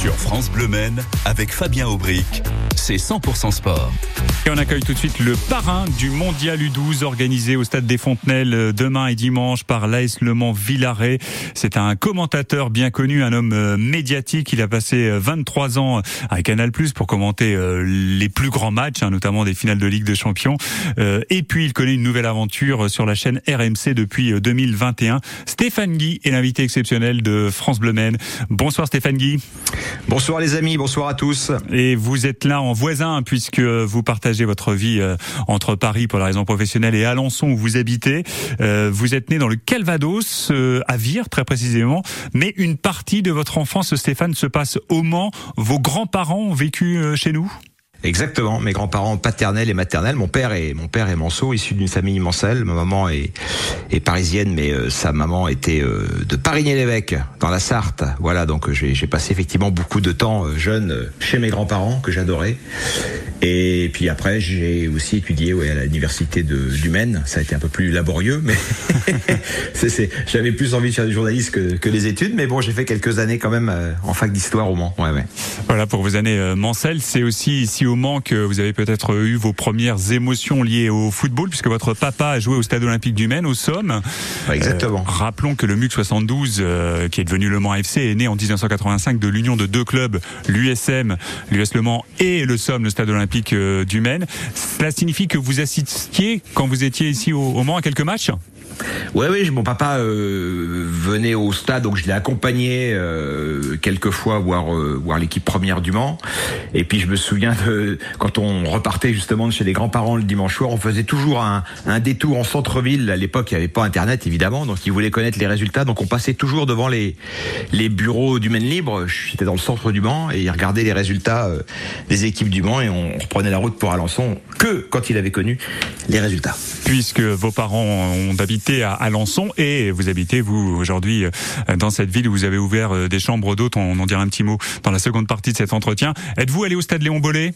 Sur France Bleu Men, avec Fabien Aubric, c'est 100% sport. Et on accueille tout de suite le parrain du Mondial U12 organisé au Stade des Fontenelles euh, demain et dimanche par l'AS Le Mans Villaret. C'est un commentateur bien connu, un homme euh, médiatique. Il a passé 23 euh, ans à Canal Plus pour commenter les plus grands matchs, hein, notamment des finales de Ligue des Champions. Et puis il connaît une nouvelle aventure sur la chaîne RMC depuis 2021. Stéphane Guy est l'invité exceptionnel de France Bleu Men. Bonsoir Stéphane Guy. Bonsoir les amis, bonsoir à tous. Et vous êtes là en voisin puisque vous partagez votre vie euh, entre Paris pour la raison professionnelle et Alençon où vous habitez. Euh, vous êtes né dans le Calvados, euh, à Vire très précisément, mais une partie de votre enfance, Stéphane, se passe au Mans. Vos grands-parents ont vécu chez nous? Exactement, mes grands-parents paternels et maternels. Mon père est mon père est manceau, issu d'une famille mancelle. Ma maman est, parisienne, mais euh, sa maman était euh, de Parigny-l'Évêque, dans la Sarthe. Voilà, donc euh, j'ai passé effectivement beaucoup de temps jeune chez mes grands-parents que j'adorais. Et puis après, j'ai aussi étudié ouais, à l'université du Maine. Ça a été un peu plus laborieux, mais j'avais plus envie de faire du journalisme que, que les études. Mais bon, j'ai fait quelques années quand même en fac d'histoire au Mans. Ouais. Voilà pour vos années mancelles. C'est aussi ici au Mans que vous avez peut-être eu vos premières émotions liées au football, puisque votre papa a joué au Stade Olympique du Maine, au Somme. Exactement. Euh, rappelons que le MUC 72, euh, qui est devenu Le Mans FC, est né en 1985 de l'union de deux clubs, l'USM, l'US Le Mans et le Somme, le Stade Olympique euh, du Maine. Cela signifie que vous assistiez, quand vous étiez ici au, au Mans, à quelques matchs? Ouais, oui, mon papa euh, venait au stade, donc je l'ai accompagné euh, quelques fois voir euh, voir l'équipe première du Mans. Et puis je me souviens de quand on repartait justement de chez les grands-parents le dimanche soir, on faisait toujours un, détour en centre-ville. À l'époque, il n'y avait pas Internet évidemment, donc ils voulaient connaître les résultats, donc on passait toujours devant les les bureaux du Maine Libre. J'étais dans le centre du Mans et ils regardaient les résultats euh, des équipes du Mans et on reprenait la route pour Alençon que quand il avait connu les résultats. Puisque vos parents ont habité à Alençon et vous habitez, vous, aujourd'hui, euh, dans cette ville où vous avez ouvert euh, des chambres d'hôtes. On en dira un petit mot dans la seconde partie de cet entretien. Êtes-vous allé au stade Léon Bollet?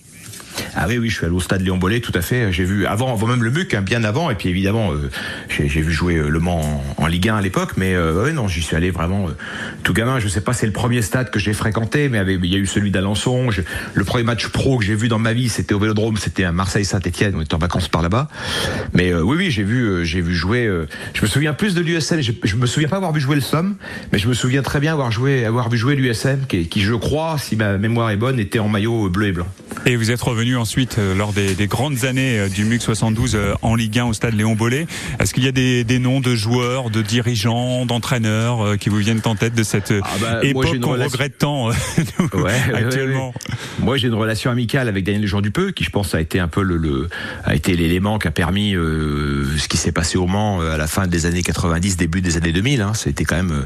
Ah oui, oui, je suis allé au stade Léon Bollet, tout à fait. J'ai vu avant, avant même le MUC, hein, bien avant, et puis évidemment, euh, j'ai vu jouer euh, Le Mans en, Ligue 1 à l'époque, mais euh, non, j'y suis allé vraiment tout gamin. Je sais pas, c'est le premier stade que j'ai fréquenté, mais il y a eu celui d'Alençon. Le premier match pro que j'ai vu dans ma vie, c'était au Vélodrome, c'était à Marseille-Saint-Étienne. On était en vacances par là-bas. Mais oui, oui, j'ai vu, j'ai vu jouer. je me souviens plus de l'USM. Je, je, me souviens pas avoir vu jouer le Somme, mais je me souviens très bien avoir joué, avoir vu jouer l'USM, qui, je crois, si ma mémoire est bonne, était en maillot bleu et blanc. Et vous êtes revenu ensuite euh, lors des, grandes années euh, du MUC 72 euh, en Ligue 1 au stade Léon Bollet. Est-ce qu'il y a des, noms de joueurs, de dirigeants, d'entraîneurs qui vous viennent en tête de cette ah bah, époque qu'on regrette tant actuellement? Moi, j'ai une relation amicale avec Daniel Jean Dupeux, qui je pense a été un peu le, a été l'élément qui a permis ce qui s'est passé au Mans à la fin des années 90, début des années 2000. Hein. C'était quand même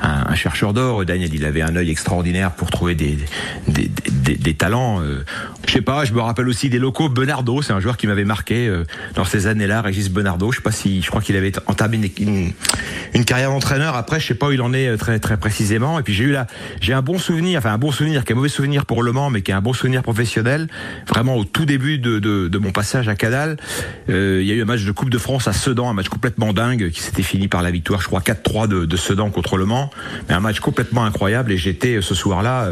un, chercheur d'or. Daniel, il avait un œil extraordinaire pour trouver des, des, des talents. Je sais pas, je me me rappelle aussi des locaux. Benardo, c'est un joueur qui m'avait marqué euh, dans ces années-là. Régis Benardo, je sais pas si, je crois qu'il avait entamé une, carrière d'entraîneur. Après, je sais pas où il en est euh, très précisément. Et puis j'ai eu là, j'ai un bon souvenir, enfin un bon souvenir, qui est un mauvais souvenir pour Le Mans, mais qui est un bon souvenir professionnel. Vraiment au tout début de, mon passage à Canal, euh, il y a eu un match de Coupe de France à Sedan, un match complètement dingue qui s'était fini par la victoire, je crois 4-3 de, Sedan contre Le Mans, mais un match complètement incroyable. Et j'étais ce soir-là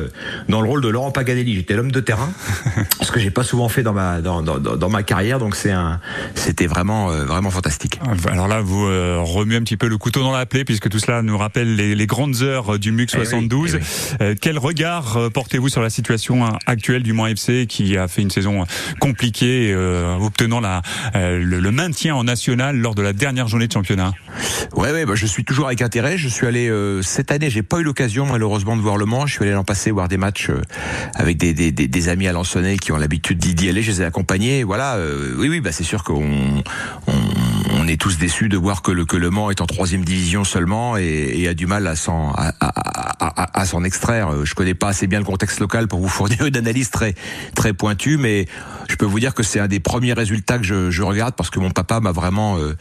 dans le rôle de Laurent Paganelli. J'étais l'homme de terrain, parce que j'ai pas souvent fait dans ma dans, dans, dans ma carrière, donc c'est un c'était vraiment euh, vraiment fantastique. Alors là, vous euh, remuez un petit peu le couteau dans la plaie puisque tout cela nous rappelle les, les grandes heures du MUC 72. Eh eh euh, quel regard portez-vous sur la situation actuelle du Mans FC qui a fait une saison compliquée, obtenant la le, maintien en national lors de la dernière journée de championnat? Ouais, ouais, bah, je suis toujours avec intérêt. Je suis allé cette année, j'ai pas eu l'occasion malheureusement de voir le Mans. Je suis allé l'an passé voir des matchs avec des, des, des, des amis alençonnais qui ont l'habitude d'y aller, je les ai accompagnés. Voilà, euh, oui, oui, bah c'est sûr qu'on on, est tous déçus de voir que le que le Mans est en troisième division seulement et, et a du mal à s'en à, à, s'en extraire. Je connais pas assez bien le contexte local pour vous fournir une analyse très très pointue, mais je peux vous dire que c'est un des premiers résultats que je, je regarde parce que mon papa m'a vraiment euh,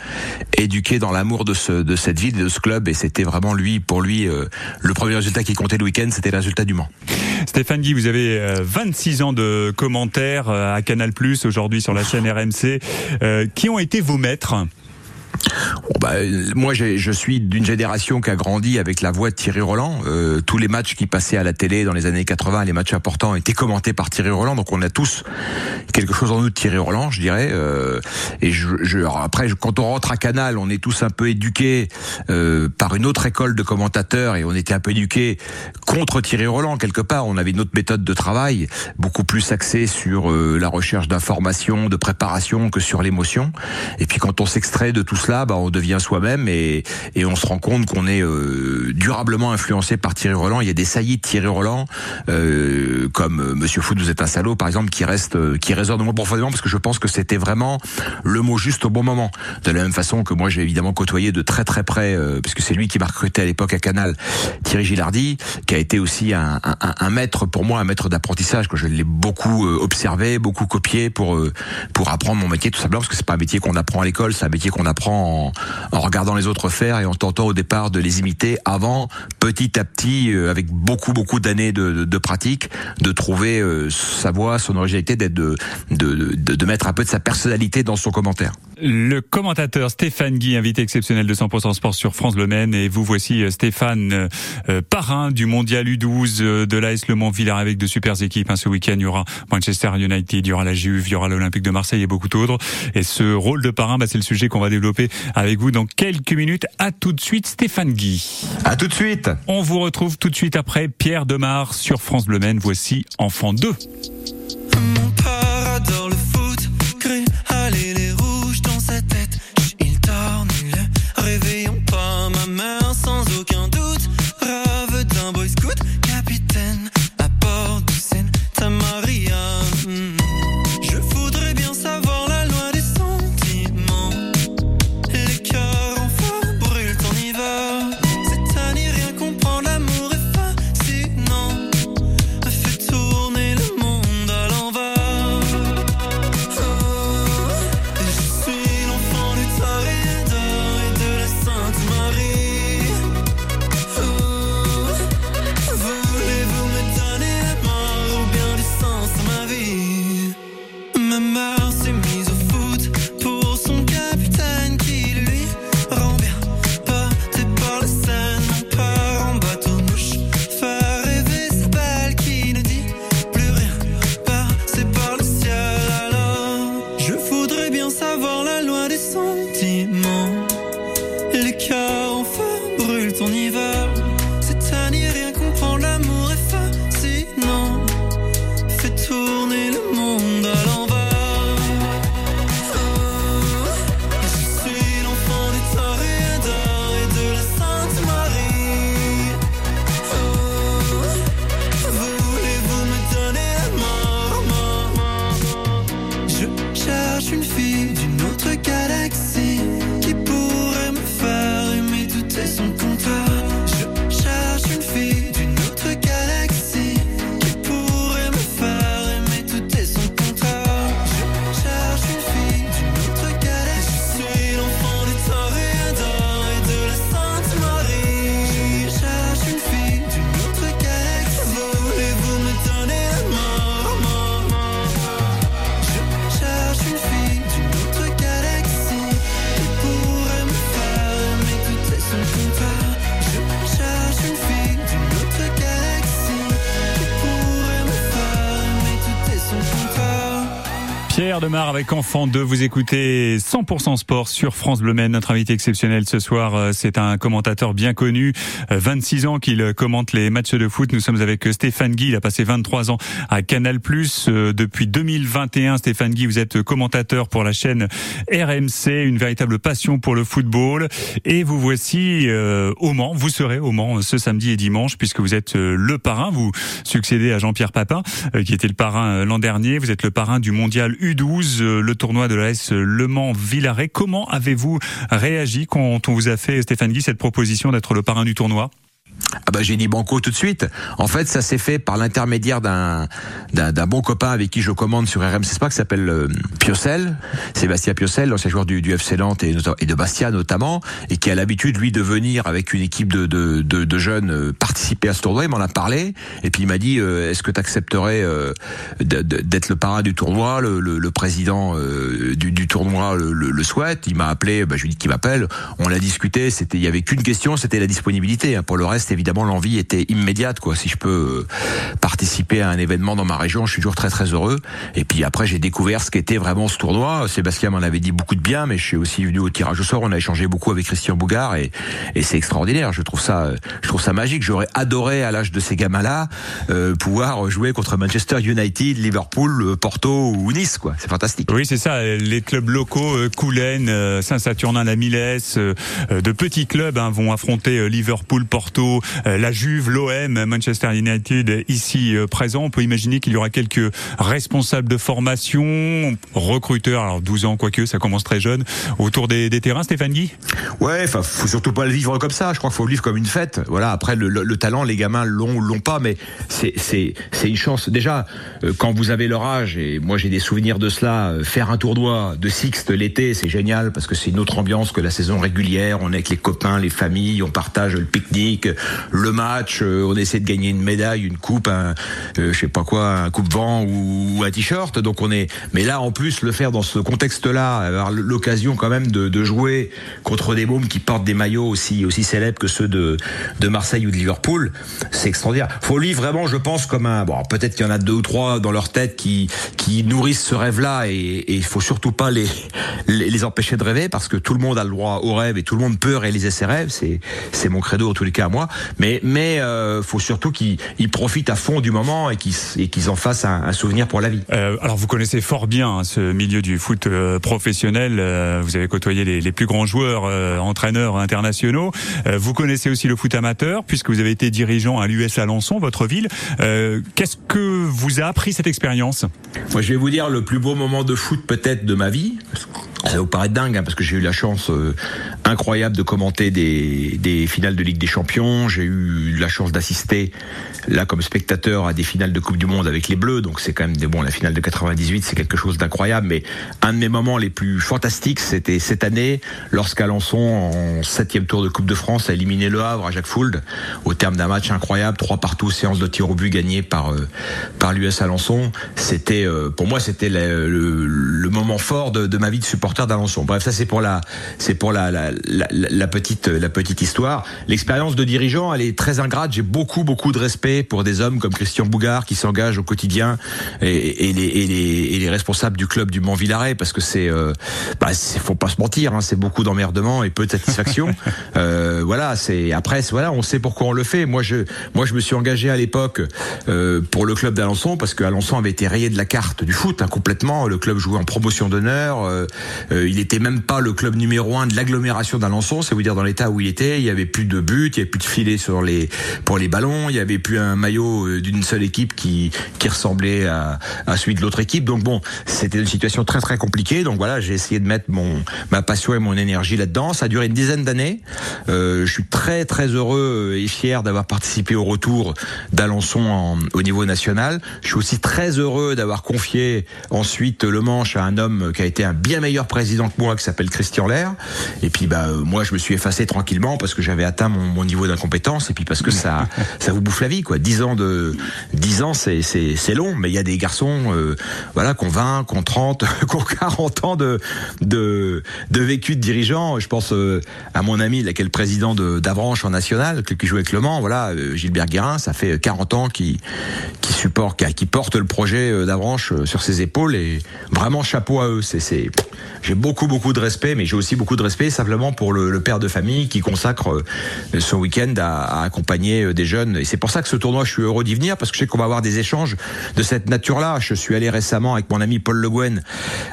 éduqué dans l'amour de ce de cette ville, de ce club, et c'était vraiment lui pour lui euh, le premier résultat qui comptait le week-end, c'était le résultat du Mans. Stéphane Guy, vous avez 26 ans de commentaires à Canal Plus aujourd'hui sur la chaîne RMC. Euh, qui ont été vos maîtres? Bah, moi, je suis d'une génération qui a grandi avec la voix de Thierry Roland. Euh, tous les matchs qui passaient à la télé dans les années 80, les matchs importants, étaient commentés par Thierry Roland. Donc, on a tous quelque chose en nous de Thierry Roland, je dirais. Euh, et je, je, après, quand on rentre à Canal, on est tous un peu éduqués euh, par une autre école de commentateurs et on était un peu éduqués contre Thierry Roland quelque part. On avait une autre méthode de travail, beaucoup plus axée sur euh, la recherche d'informations, de préparation que sur l'émotion. Et puis, quand on s'extrait de tout cela, bah, on devient soi-même et, on se rend compte qu'on est euh, durablement influencé par Thierry Roland. Il y a des saillies de Thierry Roland, euh, comme euh, Monsieur Foot, vous êtes un salaud, par exemple, qui reste, qui résonne moi profondément parce que je pense que c'était vraiment le mot juste au bon moment. De la même façon que moi, j'ai évidemment côtoyé de très très près, euh, parce que c'est lui qui m'a recruté à l'époque à Canal, Thierry Gilardi, qui a été aussi un, un, un maître pour moi, un maître d'apprentissage, que je l'ai beaucoup observé, beaucoup copié pour pour apprendre mon métier tout simplement parce que c'est pas un métier qu'on apprend à l'école, c'est un métier qu'on apprend en, regardant les autres faire et en tentant au départ de les imiter avant, petit à petit, euh, avec beaucoup beaucoup d'années de, pratique, de trouver euh, sa voix, son originalité, d'être de, mettre un peu de sa personnalité dans son commentaire. Le commentateur Stéphane Guy, invité exceptionnel de 100% Sport sur France Le Maine, et vous voici euh, Stéphane, parrain du Mondial U12 de l'AS Le Mans Villars avec de super équipes. Hein, ce week-end, il y aura Manchester United, il y aura la Juve, il y aura l'Olympique de Marseille et beaucoup d'autres. Et ce rôle de parrain, bah, c'est le sujet qu'on va développer avec vous dans quelques minutes. À tout de suite, Stéphane Guy. À tout de suite. On vous retrouve tout de suite après Pierre Demar sur France Bleu Maine. Voici Enfant 2. on y Pierre Demar avec Enfant 2. Vous écoutez 100% Sport sur France Bleu Maine. Notre invité exceptionnel ce soir, euh, c'est un commentateur bien connu, euh, 26 ans qu'il euh, commente les matchs de foot. Nous sommes avec Stéphane Guy. Il a passé 23 ans à Canal+. Depuis 2021, Stéphane Guy, vous êtes commentateur pour la chaîne RMC, une véritable passion pour le football. Et vous voici au Mans. Vous serez au Mans ce samedi et dimanche puisque vous êtes le parrain. Vous succédez à Jean-Pierre Papin, qui était le parrain l'an dernier. Vous êtes le parrain du mondial U12 euh, le tournoi de la l'AS euh, Le Mans-Villaret. Comment avez-vous réagi quand on vous a fait, Stéphane Guy, cette proposition d'être le parrain du tournoi? Ah bah j'ai dit banco tout de suite. En fait, ça s'est fait par l'intermédiaire d'un d'un bon copain avec qui je commande sur RMC Spa qui s'appelle euh, Piocel, Sébastien Piocel, l'ancien joueur du, du FC Nantes et, de Bastia notamment, et qui a l'habitude lui de venir avec une équipe de, de, de, jeunes euh, participer à ce tournoi. Il m'en a parlé et puis il m'a dit euh, est-ce que tu accepterais d'être le parrain du tournoi Le, le, président du, tournoi le, le souhaite? Il m'a appelé, bah, je lui ai dit qu'il m'appelle. On l'a discuté. C'était il y avait qu'une question, c'était la disponibilité. Hein. Pour le reste évidemment, l'envie était immédiate. Quoi. Si je peux euh, participer à un événement dans ma région, je suis toujours très très heureux. Et puis après, j'ai découvert ce qu'était vraiment ce tournoi. Sébastien m'en avait dit beaucoup de bien, mais je suis aussi venu au tirage au sort. On a échangé beaucoup avec Christian Bougard et, c'est extraordinaire. Je trouve ça, je trouve ça magique. J'aurais adoré à l'âge de ces gamins-là euh, pouvoir jouer contre Manchester United, Liverpool, euh, Porto ou Nice. Quoi. C'est fantastique. Oui, c'est ça. Les clubs locaux, Coulennes, Saint-Saturnin, la Milès, de petits clubs hein, vont affronter Liverpool, Porto, euh, la Juve, l'OM, Manchester United ici euh, présent. On peut imaginer qu'il y aura quelques responsables de formation, recruteurs, alors 12 ans quoique, ça commence très jeune, autour des, terrains. Stéphane Guy? Ouais, enfin, faut surtout pas le vivre comme ça. Je crois qu'il faut le vivre comme une fête. Voilà. Après, le, le, talent, les gamins l'ont l'ont pas, mais c'est une chance. Déjà, euh, quand vous avez leur âge, et moi j'ai des souvenirs de cela, faire un tournoi de Sixte l'été, c'est génial parce que c'est une autre ambiance que la saison régulière. On est avec les copains, les familles, on partage le pique-nique, le match, euh, on essaie de gagner une médaille, une coupe, un, euh, je sais pas quoi, un coupe-vent ou, un t-shirt. Donc on est, mais là en plus le faire dans ce contexte-là, avoir l'occasion quand même de, jouer contre des mômes qui portent des maillots aussi aussi célèbres que ceux de Marseille ou de Liverpool, c'est extraordinaire. Faut lui vraiment, je pense, comme un, bon, peut-être qu'il y en a deux ou trois dans leur tête qui nourrissent ce rêve-là et il faut surtout pas les empêcher de rêver parce que tout le monde a le droit au rêve et tout le monde peut réaliser ses rêves. C'est c'est mon credo en tous les cas à moi. Mais mais euh, faut surtout qu'ils profitent à fond du moment et qu'ils en fassent un, souvenir pour la vie. Euh, alors vous connaissez fort bien hein, ce milieu du foot euh, professionnel. Euh, vous avez côtoyé les, les plus grands joueurs, entraîneurs internationaux. vous connaissez aussi le foot amateur puisque vous avez été dirigeant à l'US Alençon, votre ville. Qu'est-ce que vous a appris cette expérience? Moi, je vais vous dire le plus beau moment de foot peut-être de ma vie. Ça va vous paraître dingue hein, parce que j'ai eu la chance incroyable de commenter des, finales de Ligue des Champions. J'ai eu la chance d'assister là comme spectateur à des finales de Coupe du Monde avec les Bleus. Donc c'est quand même des bon la finale de 98, c'est quelque chose d'incroyable. Mais un de mes moments les plus fantastiques, c'était cette année lorsqu'Alençon en septième tour de Coupe de France a éliminé Le Havre à Jacques Fould au terme d'un match incroyable, trois partout, séance de tir au but gagnée par euh, par l'US Alençon. C'était euh, pour moi c'était le, moment fort de, ma vie de supporter d'Alençon. Bref, ça c'est pour la c'est pour la, la, la petite la petite histoire. L'expérience de dirigeant, elle est très ingrate. J'ai beaucoup, beaucoup de respect pour des hommes comme Christian Bougard qui s'engagent au quotidien et, et, les, et, les, et, les, responsables du club du Mont Villaret parce que c'est, euh, bah, faut pas se mentir, hein, c'est beaucoup d'emmerdement et peu de satisfaction. euh, voilà, c'est après, voilà, on sait pourquoi on le fait. Moi, je, moi, je me suis engagé à l'époque euh, pour le club d'Alençon parce que Alençon avait été rayé de la carte du foot hein, complètement. Le club jouait en promotion d'honneur. Euh, euh, il était même pas le club numéro un de l'agglomération d'Alençon. C'est vous dire dans l'état où il était, il y avait plus de buts, il y avait plus de filets sur les pour les ballons. Il y avait plus un maillot euh, d'une seule équipe qui qui ressemblait à, à celui de l'autre équipe. Donc bon, c'était une situation très très compliquée. Donc voilà, j'ai essayé de mettre mon ma passion et mon énergie là-dedans. Ça a duré une dizaine d'années. Euh, je suis très très heureux et fier d'avoir participé au retour d'Alençon au niveau national. Je suis aussi très heureux d'avoir confié ensuite le manche à un homme qui a été un bien meilleur président que moi, qui s'appelle Christian Lair. Et puis bah euh, moi je me suis effacé tranquillement parce que j'avais atteint mon, mon niveau d'incompétence et puis parce que ça ça vous bouffe la vie quoi. 10 ans de 10 ans c'est c'est c'est long mais il y a des garçons euh, voilà qui ont 20, qui ont 30, qui ont 40 ans de de de vécu de dirigeant, je pense euh, à mon ami là qui est le président de d'Avranches en national qui joue avec Le Mans, voilà euh, Gilbert Guérin, ça fait 40 ans qui qui supporte qui, qui porte le projet d'Avranches sur ses épaules et vraiment chapeau à eux, c'est c'est j'ai beaucoup beaucoup de respect mais j'ai aussi beaucoup de respect simplement pour le, père de famille qui consacre son week-end à, accompagner des jeunes et c'est pour ça que ce tournoi, je suis heureux d'y venir parce que je sais qu'on va avoir des échanges de cette nature-là. Je suis allé récemment avec mon ami Paul Le Guen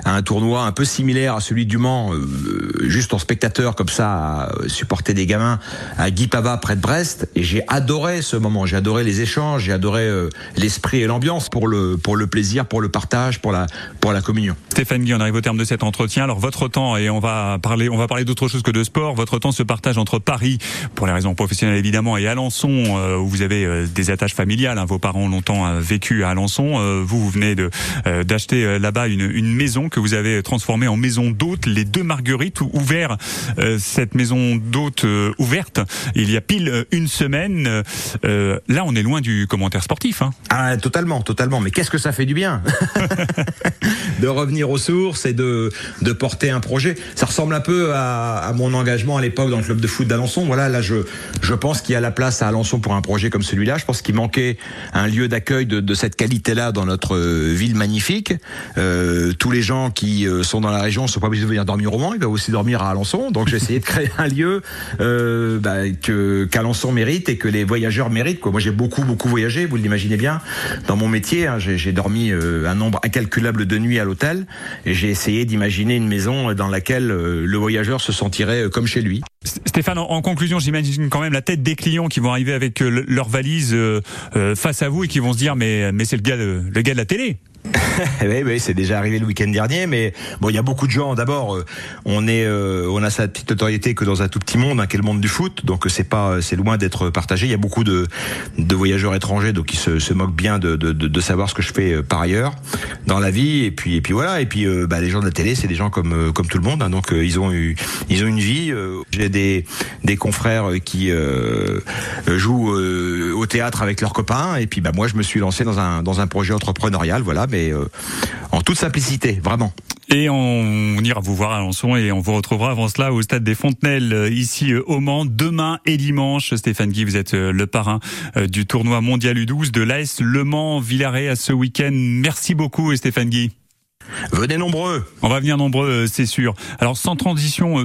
à un tournoi un peu similaire à celui du Mans, euh, juste en spectateur comme ça, à supporter des gamins à Guipava près de Brest. Et j'ai adoré ce moment. J'ai adoré les échanges, j'ai adoré euh, les l'esprit et l'ambiance, pour le, pour le plaisir, pour le partage, pour la, pour la communion. Stéphane Guy, on arrive au terme de cet entretien. Alors votre temps, et on va parler, on va parler d'autre chose que de sport, votre temps se partage entre Paris, pour les raisons professionnelles évidemment, et Alençon, euh, où vous avez euh, des attaches familiales. Hein. Vos parents ont longtemps euh, vécu à Alençon. vous, vous venez de d'acheter là-bas une, une maison que vous avez transformée en maison d'hôte, les deux Marguerites, ouvert cette maison d'hôte ouverte il y a pile une semaine. là, on est loin du commentaire sportif. Hein. Ah, totalement, totalement. Mais qu'est-ce que ça fait du bien de revenir aux sources et de, de porter un projet. Ça ressemble un peu à, à mon engagement à l'époque dans le club de foot d'Alençon. Voilà, là, je, je pense qu'il y a la place à Alençon pour un projet comme celui-là. Je pense qu'il manquait un lieu d'accueil de, cette qualité-là dans notre euh, ville magnifique. Euh, tous les gens qui euh, sont dans la région ne sont pas obligés de venir dormir au Mans, ils doivent aussi dormir à Alençon. Donc j'ai essayé de créer un lieu bah, que qu'Alençon mérite et que les voyageurs méritent. Moi j'ai beaucoup beaucoup voyagé, vous l'imaginez bien, dans mon métier. Hein, j'ai dormi un nombre incalculable de nuits à l'hôtel et j'ai essayé d'imaginer une maison dans laquelle le voyageur se lui. Stéphane, en conclusion, j'imagine quand même la tête des clients qui vont arriver avec euh, leur valise euh, euh, face à vous et qui vont se dire mais mais c'est le gars le gars de la télé. oui, oui c'est déjà arrivé le week-end dernier, mais bon, il y a beaucoup de gens. D'abord, euh, on est, euh, on a sa petite autorité que dans un tout petit monde, hein, qui est le monde du foot. Donc c'est pas, c'est loin d'être partagé. Il y a beaucoup de, de voyageurs étrangers, donc qui se, moquent bien de, de, savoir ce que je fais euh, par ailleurs dans la vie. Et puis, et puis voilà. Et puis, bah, les gens de la télé, c'est des gens comme, comme tout le monde. Hein, donc ils ont eu, ils ont une vie. J'ai des, des confrères qui jouent au théâtre avec leurs copains. Et puis, bah moi, je me suis lancé dans un, dans un projet entrepreneurial. Voilà mais euh, en toute simplicité, vraiment. Et on, ira vous voir à Alençon et on vous retrouvera avant cela au stade des Fontenelles euh, ici euh, au Mans demain et dimanche. Stéphane Guy, vous êtes le parrain du tournoi mondial U12 de l'AS Le Mans Villaret à ce week-end. Merci beaucoup Stéphane Guy. Venez nombreux. On va venir nombreux, c'est sûr. Alors sans transition